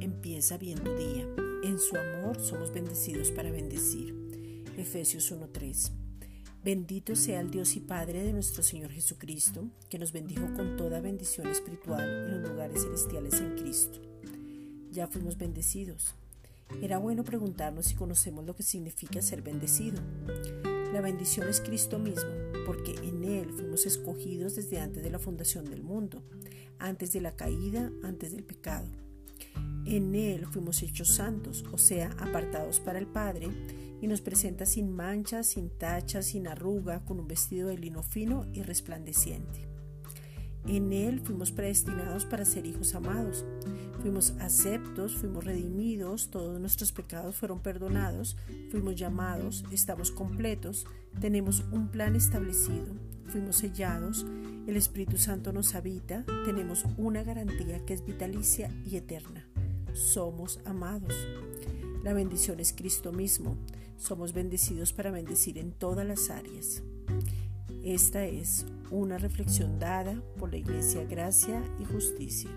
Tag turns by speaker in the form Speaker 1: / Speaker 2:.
Speaker 1: empieza bien tu día. En su amor somos bendecidos para bendecir. Efesios 1:3. Bendito sea el Dios y Padre de nuestro Señor Jesucristo, que nos bendijo con toda bendición espiritual en los lugares celestiales en Cristo. Ya fuimos bendecidos. Era bueno preguntarnos si conocemos lo que significa ser bendecido. La bendición es Cristo mismo, porque en Él fuimos escogidos desde antes de la fundación del mundo, antes de la caída, antes del pecado. En Él fuimos hechos santos, o sea, apartados para el Padre, y nos presenta sin manchas, sin tachas, sin arruga, con un vestido de lino fino y resplandeciente. En Él fuimos predestinados para ser hijos amados. Fuimos aceptos, fuimos redimidos, todos nuestros pecados fueron perdonados, fuimos llamados, estamos completos, tenemos un plan establecido, fuimos sellados, el Espíritu Santo nos habita, tenemos una garantía que es vitalicia y eterna somos amados. La bendición es Cristo mismo. Somos bendecidos para bendecir en todas las áreas. Esta es una reflexión dada por la Iglesia Gracia y Justicia.